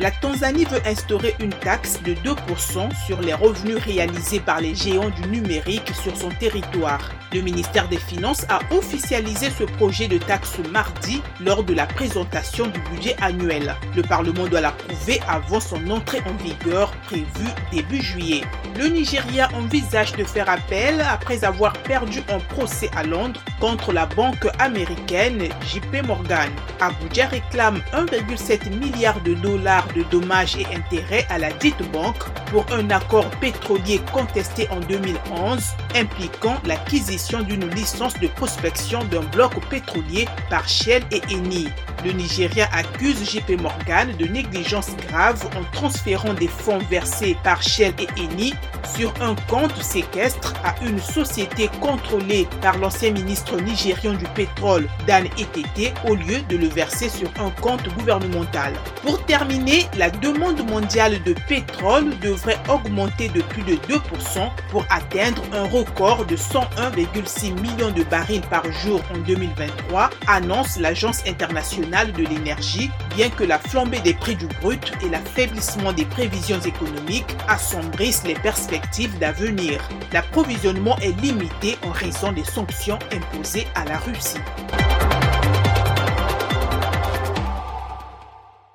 La Tanzanie veut instaurer une taxe de 2% sur les revenus réalisés par les géants du numérique sur son territoire. Le ministère des Finances a officialisé ce projet de taxe mardi lors de la présentation du budget annuel. Le Parlement doit l'approuver avant son entrée en vigueur prévue début juillet. Le Nigeria envisage de faire appel après avoir perdu un procès à Londres contre la banque américaine JP Morgan. Abuja réclame 1,7 milliard de dollars de dommages et intérêts à la dite banque pour un accord pétrolier contesté en 2011 impliquant l'acquisition d'une licence de prospection d'un bloc pétrolier par Shell et Eni. Le Nigeria accuse JP Morgan de négligence grave en transférant des fonds versés par Shell et Eni sur un compte séquestre à une société contrôlée par l'ancien ministre nigérian du pétrole Dan Etete au lieu de le verser sur un compte gouvernemental. Pour terminer, la demande mondiale de pétrole devrait augmenter de plus de 2% pour atteindre un record de 101,6 millions de barils par jour en 2023, annonce l'Agence internationale de l'énergie, bien que la flambée des prix du brut et l'affaiblissement des prévisions économiques assombrissent les perspectives d'avenir. L'approvisionnement est limité en raison des sanctions imposées à la Russie.